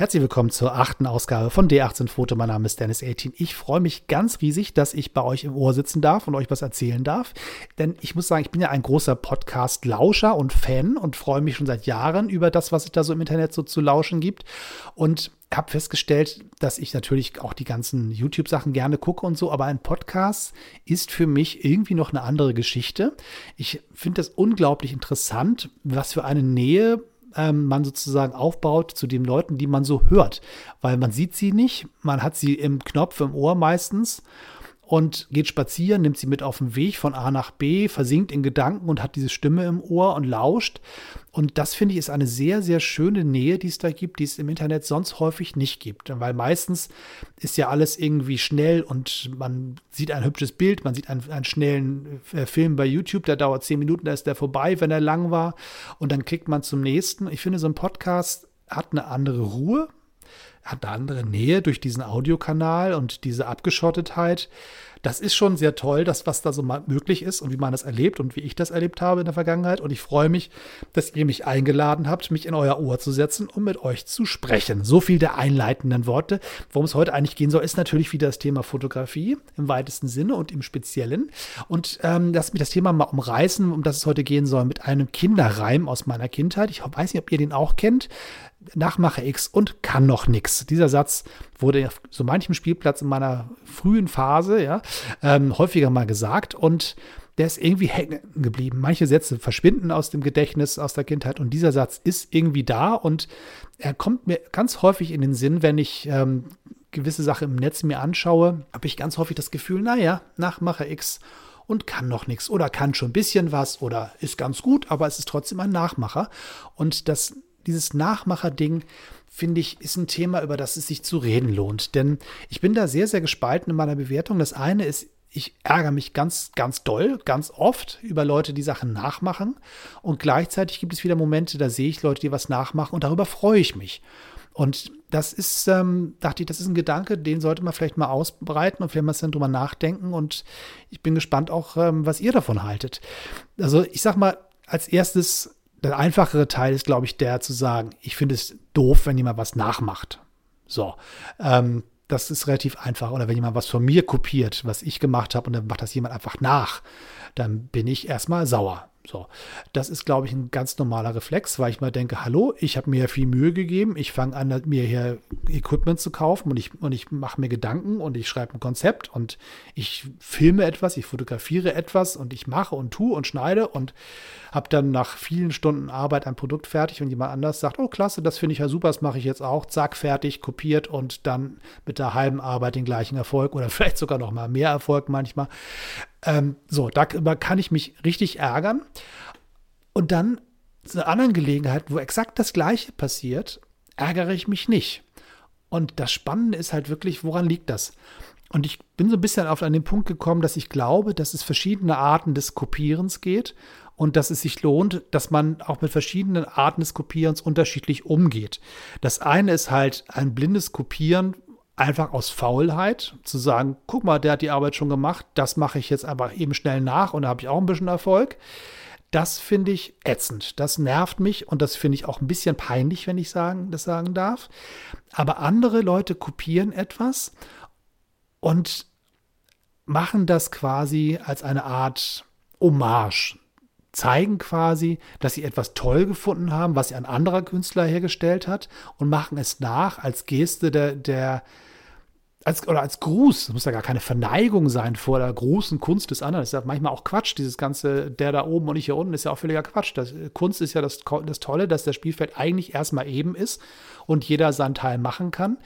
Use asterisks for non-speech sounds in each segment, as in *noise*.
Herzlich willkommen zur achten Ausgabe von D18 Foto. Mein Name ist Dennis 18. Ich freue mich ganz riesig, dass ich bei euch im Ohr sitzen darf und euch was erzählen darf. Denn ich muss sagen, ich bin ja ein großer Podcast-Lauscher und Fan und freue mich schon seit Jahren über das, was es da so im Internet so zu lauschen gibt. Und habe festgestellt, dass ich natürlich auch die ganzen YouTube-Sachen gerne gucke und so, aber ein Podcast ist für mich irgendwie noch eine andere Geschichte. Ich finde das unglaublich interessant, was für eine Nähe ähm, man sozusagen aufbaut zu den Leuten, die man so hört. Weil man sieht sie nicht, man hat sie im Knopf im Ohr meistens und geht spazieren, nimmt sie mit auf den Weg von A nach B, versinkt in Gedanken und hat diese Stimme im Ohr und lauscht. Und das finde ich ist eine sehr, sehr schöne Nähe, die es da gibt, die es im Internet sonst häufig nicht gibt. Weil meistens ist ja alles irgendwie schnell und man sieht ein hübsches Bild, man sieht einen, einen schnellen äh, Film bei YouTube, der dauert zehn Minuten, da ist der vorbei, wenn er lang war. Und dann klickt man zum nächsten. Ich finde, so ein Podcast hat eine andere Ruhe, hat eine andere Nähe durch diesen Audiokanal und diese Abgeschottetheit. Das ist schon sehr toll, das, was da so möglich ist und wie man das erlebt und wie ich das erlebt habe in der Vergangenheit. Und ich freue mich, dass ihr mich eingeladen habt, mich in euer Ohr zu setzen, um mit euch zu sprechen. So viel der einleitenden Worte. Worum es heute eigentlich gehen soll, ist natürlich wieder das Thema Fotografie im weitesten Sinne und im Speziellen. Und ähm, lass mich das Thema mal umreißen, um das es heute gehen soll, mit einem Kinderreim aus meiner Kindheit. Ich weiß nicht, ob ihr den auch kennt. Nachmache X und kann noch nix. Dieser Satz wurde auf so manchem Spielplatz in meiner frühen Phase ja, ähm, häufiger mal gesagt und der ist irgendwie hängen geblieben. Manche Sätze verschwinden aus dem Gedächtnis, aus der Kindheit und dieser Satz ist irgendwie da und er kommt mir ganz häufig in den Sinn, wenn ich ähm, gewisse Sachen im Netz mir anschaue, habe ich ganz häufig das Gefühl, naja, Nachmache X und kann noch nichts oder kann schon ein bisschen was oder ist ganz gut, aber es ist trotzdem ein Nachmacher. Und das dieses Nachmacher-Ding, finde ich, ist ein Thema, über das es sich zu reden lohnt. Denn ich bin da sehr, sehr gespalten in meiner Bewertung. Das eine ist, ich ärgere mich ganz, ganz doll, ganz oft über Leute, die Sachen nachmachen. Und gleichzeitig gibt es wieder Momente, da sehe ich Leute, die was nachmachen und darüber freue ich mich. Und das ist, ähm, dachte ich, das ist ein Gedanke, den sollte man vielleicht mal ausbreiten und vielleicht mal drüber nachdenken. Und ich bin gespannt auch, ähm, was ihr davon haltet. Also ich sag mal, als erstes der einfachere Teil ist, glaube ich, der zu sagen, ich finde es doof, wenn jemand was nachmacht. So, ähm, das ist relativ einfach. Oder wenn jemand was von mir kopiert, was ich gemacht habe, und dann macht das jemand einfach nach, dann bin ich erstmal sauer. So, das ist, glaube ich, ein ganz normaler Reflex, weil ich mal denke, hallo, ich habe mir viel Mühe gegeben, ich fange an, mir hier Equipment zu kaufen und ich, und ich mache mir Gedanken und ich schreibe ein Konzept und ich filme etwas, ich fotografiere etwas und ich mache und tue und schneide und habe dann nach vielen Stunden Arbeit ein Produkt fertig und jemand anders sagt, oh klasse, das finde ich ja super, das mache ich jetzt auch, zack, fertig, kopiert und dann mit der halben Arbeit den gleichen Erfolg oder *laughs* vielleicht sogar noch mal mehr Erfolg manchmal. Ähm, so, darüber kann ich mich richtig ärgern. Und dann zu anderen Gelegenheit, wo exakt das Gleiche passiert, ärgere ich mich nicht. Und das Spannende ist halt wirklich, woran liegt das? Und ich bin so ein bisschen auf einen Punkt gekommen, dass ich glaube, dass es verschiedene Arten des Kopierens geht und dass es sich lohnt, dass man auch mit verschiedenen Arten des Kopierens unterschiedlich umgeht. Das eine ist halt ein blindes Kopieren einfach aus Faulheit zu sagen, guck mal, der hat die Arbeit schon gemacht, das mache ich jetzt aber eben schnell nach und da habe ich auch ein bisschen Erfolg. Das finde ich ätzend. Das nervt mich und das finde ich auch ein bisschen peinlich, wenn ich sagen, das sagen darf. Aber andere Leute kopieren etwas und machen das quasi als eine Art Hommage. Zeigen quasi, dass sie etwas toll gefunden haben, was ein anderer Künstler hergestellt hat und machen es nach als Geste der, der, als, oder als Gruß, das muss ja gar keine Verneigung sein vor der großen Kunst des anderen. Das ist ja manchmal auch Quatsch, dieses ganze, der da oben und ich hier unten, ist ja auch völliger Quatsch. Das, Kunst ist ja das, das Tolle, dass das Spielfeld eigentlich erstmal eben ist und jeder seinen Teil machen kann.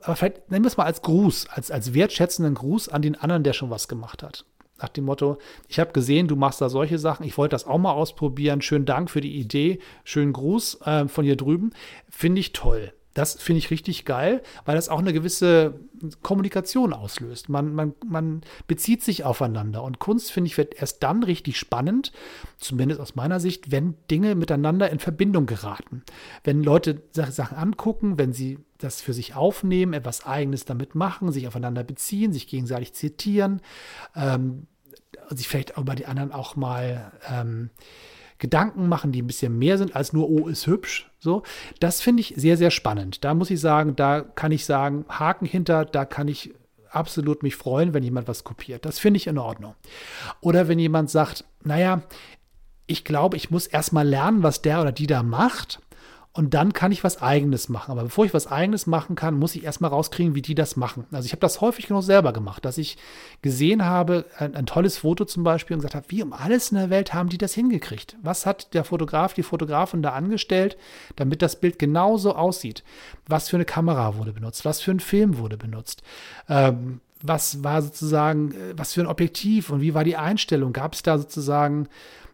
Aber vielleicht nennen wir es mal als Gruß, als, als wertschätzenden Gruß an den anderen, der schon was gemacht hat. Nach dem Motto, ich habe gesehen, du machst da solche Sachen, ich wollte das auch mal ausprobieren. Schönen Dank für die Idee, schönen Gruß äh, von hier drüben. Finde ich toll. Das finde ich richtig geil, weil das auch eine gewisse Kommunikation auslöst. Man, man, man bezieht sich aufeinander. Und Kunst, finde ich, wird erst dann richtig spannend, zumindest aus meiner Sicht, wenn Dinge miteinander in Verbindung geraten. Wenn Leute Sachen angucken, wenn sie das für sich aufnehmen, etwas Eigenes damit machen, sich aufeinander beziehen, sich gegenseitig zitieren, ähm, sich vielleicht über die anderen auch mal. Ähm, Gedanken machen, die ein bisschen mehr sind als nur, oh, ist hübsch. So, das finde ich sehr, sehr spannend. Da muss ich sagen, da kann ich sagen, Haken hinter, da kann ich absolut mich freuen, wenn jemand was kopiert. Das finde ich in Ordnung. Oder wenn jemand sagt, naja, ich glaube, ich muss erstmal lernen, was der oder die da macht und dann kann ich was Eigenes machen. Aber bevor ich was Eigenes machen kann, muss ich erstmal rauskriegen, wie die das machen. Also ich habe das häufig genug selber gemacht, dass ich gesehen habe, ein, ein, tolles Foto zum Beispiel und gesagt habe, wie um alles in der Welt haben die das hingekriegt? Was hat der Fotograf, die Fotografin da angestellt, damit das Bild genauso aussieht? Was für eine Kamera wurde benutzt? Was für ein Film wurde benutzt? Ähm, was war sozusagen, äh, was für ein Objektiv und wie war die Einstellung? Gab es da sozusagen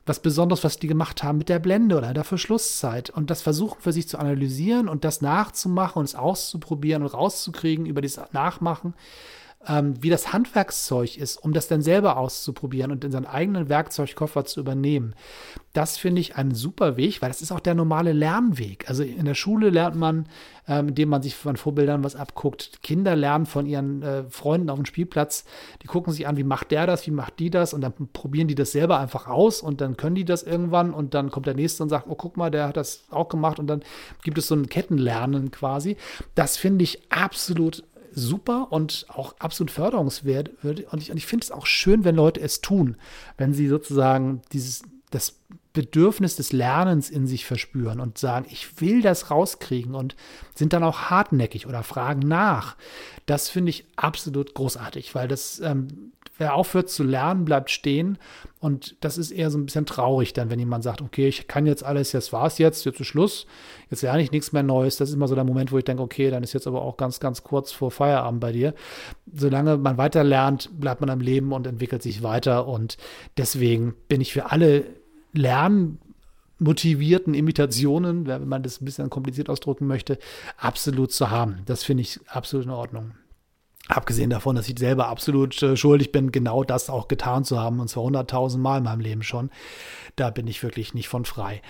was Besonderes, was die gemacht haben mit der Blende oder der Verschlusszeit und das versuchen für sich zu analysieren und das nachzumachen und es auszuprobieren und rauszukriegen über das Nachmachen, ähm, wie das Handwerkszeug ist, um das dann selber auszuprobieren und in seinen eigenen Werkzeugkoffer zu übernehmen. Das finde ich einen super Weg, weil das ist auch der normale Lernweg. Also in der Schule lernt man, ähm, indem man sich von Vorbildern was abguckt. Kinder lernen von ihren äh, Freunden auf dem Spielplatz. Die gucken sich an, wie macht der das, wie macht die das und dann probieren die das selber einfach aus und dann können die das irgendwann und dann kommt der nächste und sagt, oh guck mal, der hat das auch gemacht und dann gibt es so ein Kettenlernen quasi. Das finde ich absolut super und auch absolut förderungswert. Und ich, ich finde es auch schön, wenn Leute es tun, wenn sie sozusagen dieses, das Bedürfnis des Lernens in sich verspüren und sagen, ich will das rauskriegen und sind dann auch hartnäckig oder fragen nach. Das finde ich absolut großartig, weil das ähm, wer aufhört zu lernen, bleibt stehen. Und das ist eher so ein bisschen traurig dann, wenn jemand sagt, okay, ich kann jetzt alles, jetzt war es jetzt, jetzt ist Schluss, jetzt lerne ich nichts mehr Neues. Das ist immer so der Moment, wo ich denke, okay, dann ist jetzt aber auch ganz, ganz kurz vor Feierabend bei dir. Solange man weiter lernt, bleibt man am Leben und entwickelt sich weiter. Und deswegen bin ich für alle lernmotivierten Imitationen, wenn man das ein bisschen kompliziert ausdrücken möchte, absolut zu haben. Das finde ich absolut in Ordnung. Abgesehen davon, dass ich selber absolut äh, schuldig bin, genau das auch getan zu haben, und zwar hunderttausend Mal in meinem Leben schon. Da bin ich wirklich nicht von frei.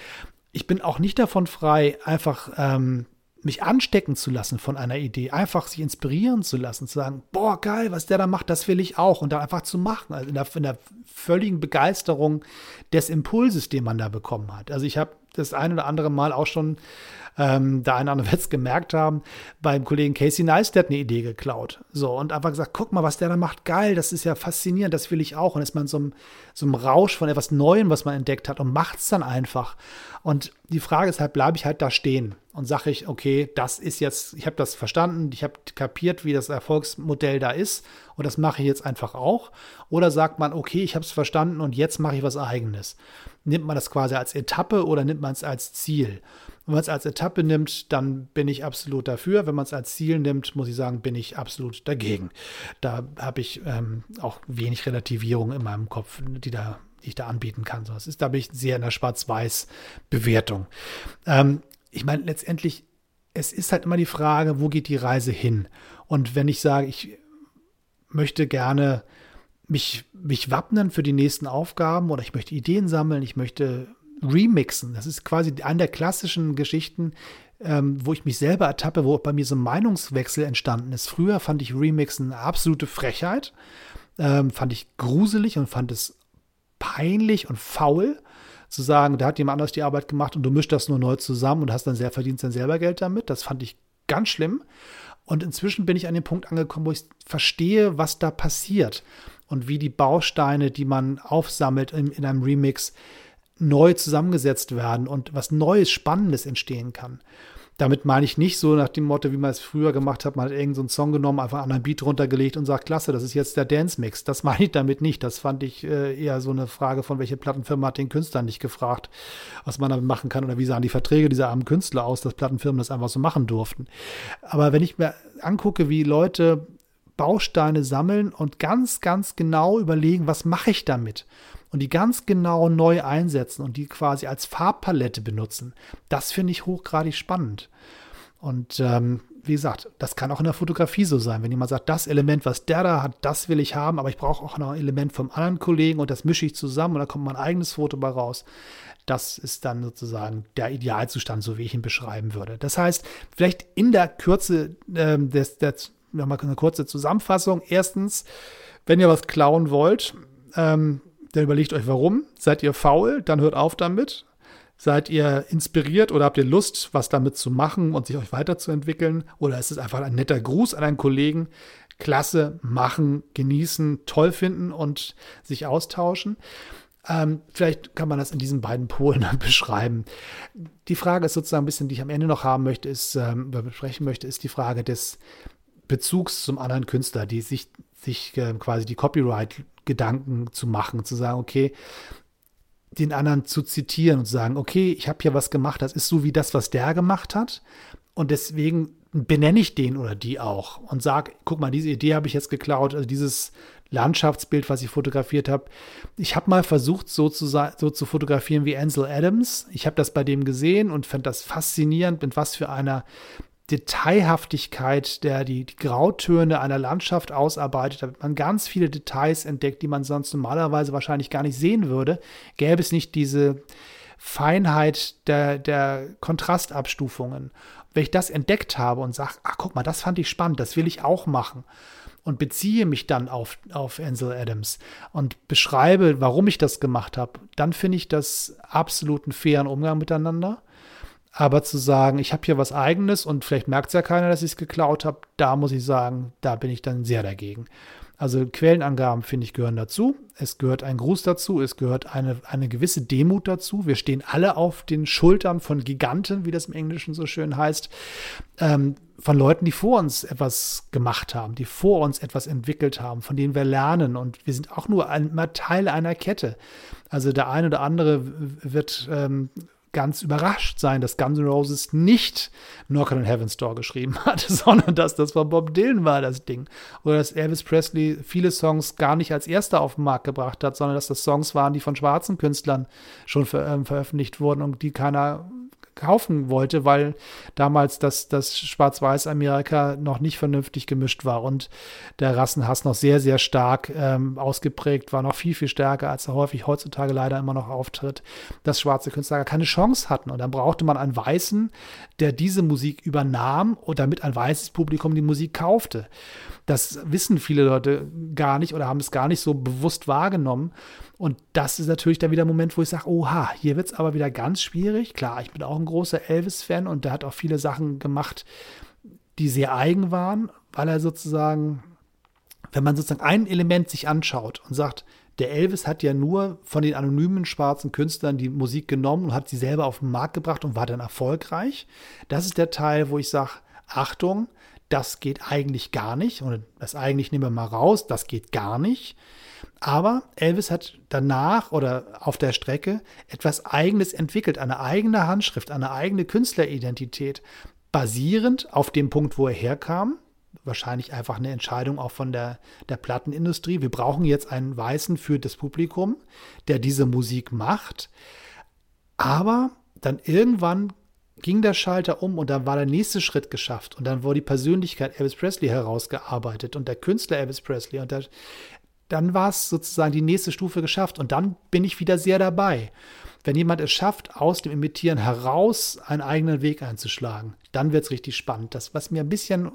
Ich bin auch nicht davon frei, einfach ähm, mich anstecken zu lassen von einer Idee, einfach sich inspirieren zu lassen, zu sagen, boah, geil, was der da macht, das will ich auch und dann einfach zu machen, also in der, in der völligen Begeisterung des Impulses, den man da bekommen hat. Also ich habe das ein oder andere Mal auch schon ähm, da einer wird es gemerkt haben, beim Kollegen Casey Neistat eine Idee geklaut. So, und einfach gesagt, guck mal, was der da macht, geil, das ist ja faszinierend, das will ich auch. Und ist man so einem, so einem Rausch von etwas Neuem, was man entdeckt hat und macht es dann einfach. Und die Frage ist halt, bleibe ich halt da stehen und sage ich, okay, das ist jetzt, ich habe das verstanden, ich habe kapiert, wie das Erfolgsmodell da ist und das mache ich jetzt einfach auch. Oder sagt man, okay, ich habe es verstanden und jetzt mache ich was eigenes. Nimmt man das quasi als Etappe oder nimmt man es als Ziel? Wenn man es als Etappe nimmt, dann bin ich absolut dafür. Wenn man es als Ziel nimmt, muss ich sagen, bin ich absolut dagegen. Da habe ich ähm, auch wenig Relativierung in meinem Kopf, die da die ich da anbieten kann. So, ist, da bin ich sehr in der Schwarz-Weiß-Bewertung. Ähm, ich meine, letztendlich, es ist halt immer die Frage, wo geht die Reise hin? Und wenn ich sage, ich möchte gerne mich, mich wappnen für die nächsten Aufgaben oder ich möchte Ideen sammeln, ich möchte remixen. Das ist quasi eine der klassischen Geschichten, ähm, wo ich mich selber ertappe, wo bei mir so ein Meinungswechsel entstanden ist. Früher fand ich Remixen eine absolute Frechheit, ähm, fand ich gruselig und fand es peinlich und faul zu sagen, da hat jemand anders die Arbeit gemacht und du mischst das nur neu zusammen und hast dann sehr verdienst dann selber Geld damit. Das fand ich ganz schlimm. Und inzwischen bin ich an den Punkt angekommen, wo ich verstehe, was da passiert und wie die Bausteine, die man aufsammelt in, in einem Remix, neu zusammengesetzt werden und was Neues, Spannendes entstehen kann. Damit meine ich nicht so nach dem Motto, wie man es früher gemacht hat, man hat irgendeinen so Song genommen, einfach einen Beat runtergelegt und sagt, klasse, das ist jetzt der Dance-Mix. Das *laughs* meine ich damit nicht. Das fand ich äh, eher so eine Frage von, welche Plattenfirma hat den Künstler nicht gefragt, was man damit machen kann oder wie sahen die Verträge dieser armen Künstler aus, dass Plattenfirmen das einfach so machen durften. Aber wenn ich mir angucke, wie Leute Bausteine sammeln und ganz, ganz genau überlegen, was mache ich damit? und die ganz genau neu einsetzen und die quasi als Farbpalette benutzen, das finde ich hochgradig spannend. Und ähm, wie gesagt, das kann auch in der Fotografie so sein. Wenn jemand sagt, das Element, was der da hat, das will ich haben, aber ich brauche auch noch ein Element vom anderen Kollegen und das mische ich zusammen und da kommt mein eigenes Foto bei raus. Das ist dann sozusagen der Idealzustand, so wie ich ihn beschreiben würde. Das heißt, vielleicht in der Kürze ähm, des, der, nochmal eine kurze Zusammenfassung. Erstens, wenn ihr was klauen wollt, ähm, dann überlegt euch warum. Seid ihr faul? Dann hört auf damit. Seid ihr inspiriert oder habt ihr Lust, was damit zu machen und sich euch weiterzuentwickeln? Oder ist es einfach ein netter Gruß an einen Kollegen? Klasse, machen, genießen, toll finden und sich austauschen. Ähm, vielleicht kann man das in diesen beiden Polen *laughs* beschreiben. Die Frage ist sozusagen ein bisschen, die ich am Ende noch haben möchte, ist, ähm, besprechen möchte, ist die Frage des Bezugs zum anderen Künstler, die sich, sich äh, quasi die Copyright-Gedanken zu machen, zu sagen, okay, den anderen zu zitieren und zu sagen, okay, ich habe hier was gemacht, das ist so wie das, was der gemacht hat. Und deswegen benenne ich den oder die auch und sage, guck mal, diese Idee habe ich jetzt geklaut, also dieses Landschaftsbild, was ich fotografiert habe. Ich habe mal versucht, so zu, so zu fotografieren wie Ansel Adams. Ich habe das bei dem gesehen und fand das faszinierend, mit was für einer Detailhaftigkeit, der die, die Grautöne einer Landschaft ausarbeitet, damit man ganz viele Details entdeckt, die man sonst normalerweise wahrscheinlich gar nicht sehen würde, gäbe es nicht diese Feinheit der, der Kontrastabstufungen. Wenn ich das entdeckt habe und sage, ach guck mal, das fand ich spannend, das will ich auch machen und beziehe mich dann auf, auf Ansel Adams und beschreibe, warum ich das gemacht habe, dann finde ich das absolut einen fairen Umgang miteinander. Aber zu sagen, ich habe hier was eigenes und vielleicht merkt es ja keiner, dass ich es geklaut habe, da muss ich sagen, da bin ich dann sehr dagegen. Also Quellenangaben, finde ich, gehören dazu. Es gehört ein Gruß dazu, es gehört eine, eine gewisse Demut dazu. Wir stehen alle auf den Schultern von Giganten, wie das im Englischen so schön heißt, ähm, von Leuten, die vor uns etwas gemacht haben, die vor uns etwas entwickelt haben, von denen wir lernen. Und wir sind auch nur ein, Teil einer Kette. Also der eine oder andere wird ähm, ganz überrascht sein, dass Guns N' Roses nicht Knock on Heaven's Door geschrieben hat, *laughs* sondern dass das von Bob Dylan war, das Ding. Oder dass Elvis Presley viele Songs gar nicht als erster auf den Markt gebracht hat, sondern dass das Songs waren, die von schwarzen Künstlern schon ver äh, veröffentlicht wurden und die keiner kaufen wollte, weil damals das, das Schwarz-Weiß-Amerika noch nicht vernünftig gemischt war und der Rassenhass noch sehr, sehr stark ähm, ausgeprägt war, noch viel, viel stärker, als er häufig heutzutage leider immer noch auftritt, dass schwarze Künstler keine Chance hatten. Und dann brauchte man einen Weißen, der diese Musik übernahm und damit ein weißes Publikum die Musik kaufte. Das wissen viele Leute gar nicht oder haben es gar nicht so bewusst wahrgenommen. Und das ist natürlich dann wieder ein Moment, wo ich sage, oha, hier wird es aber wieder ganz schwierig. Klar, ich bin auch ein großer Elvis-Fan und der hat auch viele Sachen gemacht, die sehr eigen waren, weil er sozusagen, wenn man sozusagen ein Element sich anschaut und sagt, der Elvis hat ja nur von den anonymen schwarzen Künstlern die Musik genommen und hat sie selber auf den Markt gebracht und war dann erfolgreich. Das ist der Teil, wo ich sage, Achtung, das geht eigentlich gar nicht. Und das eigentlich nehmen wir mal raus, das geht gar nicht. Aber Elvis hat danach oder auf der Strecke etwas Eigenes entwickelt, eine eigene Handschrift, eine eigene Künstleridentität, basierend auf dem Punkt, wo er herkam. Wahrscheinlich einfach eine Entscheidung auch von der, der Plattenindustrie. Wir brauchen jetzt einen Weißen für das Publikum, der diese Musik macht. Aber dann irgendwann ging der Schalter um und dann war der nächste Schritt geschafft und dann wurde die Persönlichkeit Elvis Presley herausgearbeitet und der Künstler Elvis Presley und der, dann war es sozusagen die nächste Stufe geschafft und dann bin ich wieder sehr dabei. Wenn jemand es schafft, aus dem Imitieren heraus einen eigenen Weg einzuschlagen, dann wird es richtig spannend. Das, was mir ein bisschen,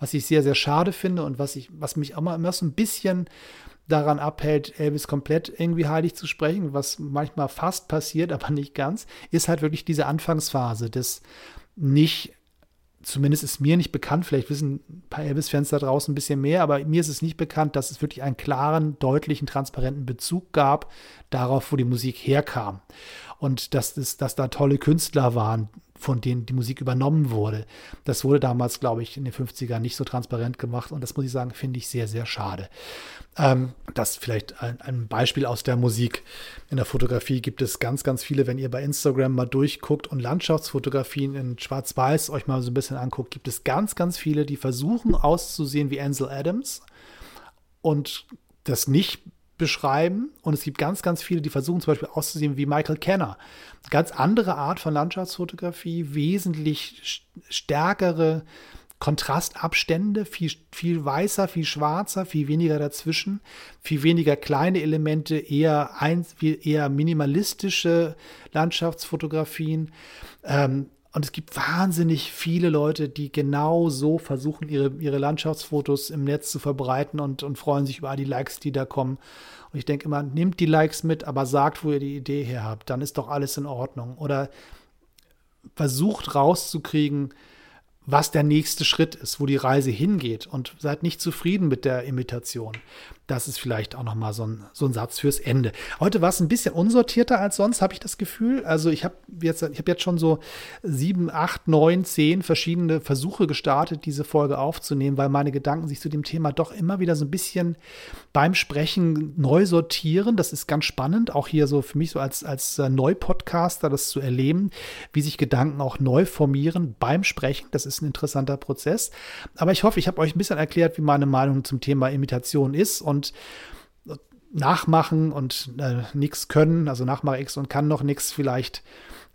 was ich sehr, sehr schade finde und was, ich, was mich auch immer, immer so ein bisschen daran abhält, Elvis komplett irgendwie heilig zu sprechen, was manchmal fast passiert, *laughs* aber nicht ganz, ist halt wirklich diese Anfangsphase des nicht zumindest ist mir nicht bekannt, vielleicht wissen ein paar Elvis-Fans da draußen ein bisschen mehr, aber mir ist es nicht bekannt, dass es wirklich einen klaren, deutlichen, transparenten Bezug gab darauf, wo die Musik herkam. Und dass, es, dass da tolle Künstler waren, von denen die Musik übernommen wurde. Das wurde damals, glaube ich, in den 50ern nicht so transparent gemacht und das muss ich sagen, finde ich sehr, sehr schade. Ähm, das vielleicht ein, ein, Beispiel aus der Musik. In der Fotografie gibt es ganz, ganz viele, wenn ihr bei Instagram mal durchguckt und Landschaftsfotografien in Schwarz-Weiß euch mal so ein bisschen anguckt, gibt es ganz, ganz viele, die versuchen auszusehen wie Ansel Adams und das nicht beschreiben. Und es gibt ganz, ganz viele, die versuchen zum Beispiel auszusehen wie Michael Kenner. Ganz andere Art von Landschaftsfotografie, wesentlich stärkere Kontrastabstände, viel, viel weißer, viel schwarzer, viel weniger dazwischen, viel weniger kleine Elemente, eher, ein, eher minimalistische Landschaftsfotografien. Ähm, Und es gibt wahnsinnig viele Leute, die genau so versuchen, ihre, ihre Landschaftsfotos im Netz zu verbreiten und, und freuen sich über all die Likes, die da kommen. Und ich denke immer, nehmt die Likes mit, aber sagt, wo ihr die Idee her habt. Dann ist doch alles in Ordnung. Oder versucht rauszukriegen, was der nächste Schritt ist, wo die Reise hingeht und seid nicht zufrieden mit der Imitation. Das ist vielleicht auch nochmal so ein, so ein Satz fürs Ende. Heute war es ein bisschen unsortierter als sonst, habe ich das Gefühl. Also ich habe jetzt, habe jetzt schon so sieben, acht, neun, zehn verschiedene Versuche gestartet, diese Folge aufzunehmen, weil meine Gedanken sich zu dem Thema doch immer wieder so ein bisschen beim Sprechen neu sortieren. Das ist ganz spannend, auch hier so für mich so als, als äh, Neupodcaster das zu erleben, wie sich Gedanken auch neu formieren beim Sprechen. Das ist ein interessanter Prozess. Aber ich hoffe, ich habe euch ein bisschen erklärt, wie meine Meinung zum Thema Imitation ist und und nachmachen und äh, nichts können, also Nachmacher X und kann noch nichts vielleicht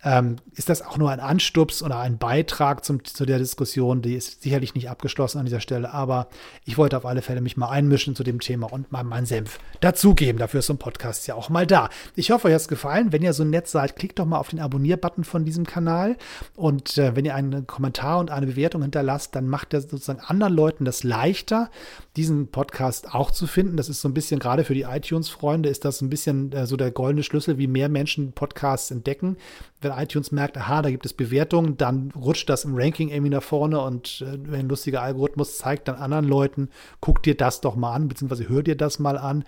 ähm, ist das auch nur ein Anstups oder ein Beitrag zum, zu der Diskussion. Die ist sicherlich nicht abgeschlossen an dieser Stelle, aber ich wollte auf alle Fälle mich mal einmischen zu dem Thema und mal meinen Senf dazugeben. Dafür ist so ein Podcast ja auch mal da. Ich hoffe, euch hat es gefallen. Wenn ihr so nett seid, klickt doch mal auf den Abonnier-Button von diesem Kanal und äh, wenn ihr einen Kommentar und eine Bewertung hinterlasst, dann macht ihr sozusagen anderen Leuten das leichter, diesen Podcast auch zu finden. Das ist so ein bisschen, gerade für die iTunes-Freunde, ist das ein bisschen äh, so der goldene Schlüssel, wie mehr Menschen Podcasts entdecken wenn iTunes merkt, aha, da gibt es Bewertungen, dann rutscht das im Ranking irgendwie nach vorne und äh, ein lustiger Algorithmus zeigt dann anderen Leuten, guck dir das doch mal an, beziehungsweise hör dir das mal an.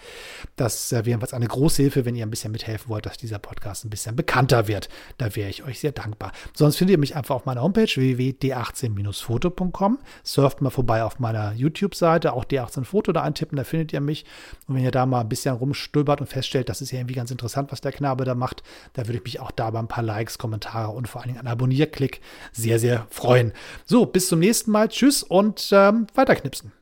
Das äh, wäre eine große Hilfe, wenn ihr ein bisschen mithelfen wollt, dass dieser Podcast ein bisschen bekannter wird. Da wäre ich euch sehr dankbar. Sonst findet ihr mich einfach auf meiner Homepage www.d18-foto.com. Surft mal vorbei auf meiner YouTube-Seite, auch D18-Foto da eintippen, da findet ihr mich. Und wenn ihr da mal ein bisschen rumstöbert und feststellt, das ist ja irgendwie ganz interessant, was der Knabe da macht, da würde ich mich auch da bei ein paar Likes Likes, Kommentare und vor allen Dingen einen Abonnierklick sehr, sehr freuen. So, bis zum nächsten Mal. Tschüss und ähm, weiterknipsen.